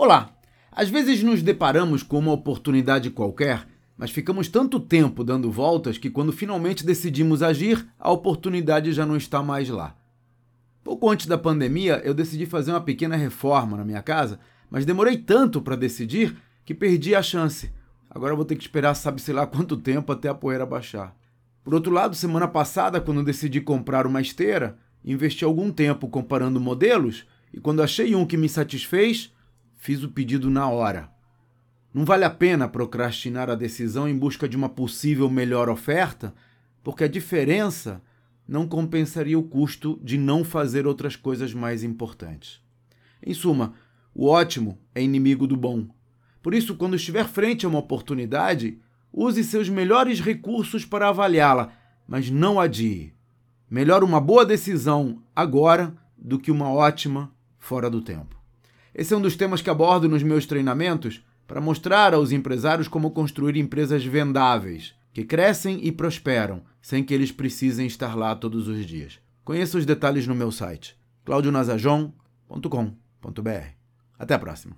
Olá! Às vezes nos deparamos com uma oportunidade qualquer, mas ficamos tanto tempo dando voltas que quando finalmente decidimos agir, a oportunidade já não está mais lá. Pouco antes da pandemia, eu decidi fazer uma pequena reforma na minha casa, mas demorei tanto para decidir que perdi a chance. Agora vou ter que esperar sabe sei lá quanto tempo até a poeira baixar. Por outro lado, semana passada, quando decidi comprar uma esteira, investi algum tempo comparando modelos e quando achei um que me satisfez, Fiz o pedido na hora. Não vale a pena procrastinar a decisão em busca de uma possível melhor oferta, porque a diferença não compensaria o custo de não fazer outras coisas mais importantes. Em suma, o ótimo é inimigo do bom. Por isso, quando estiver frente a uma oportunidade, use seus melhores recursos para avaliá-la, mas não adie. Melhor uma boa decisão agora do que uma ótima fora do tempo. Esse é um dos temas que abordo nos meus treinamentos para mostrar aos empresários como construir empresas vendáveis, que crescem e prosperam, sem que eles precisem estar lá todos os dias. Conheça os detalhes no meu site claudionazajon.com.br. Até a próxima.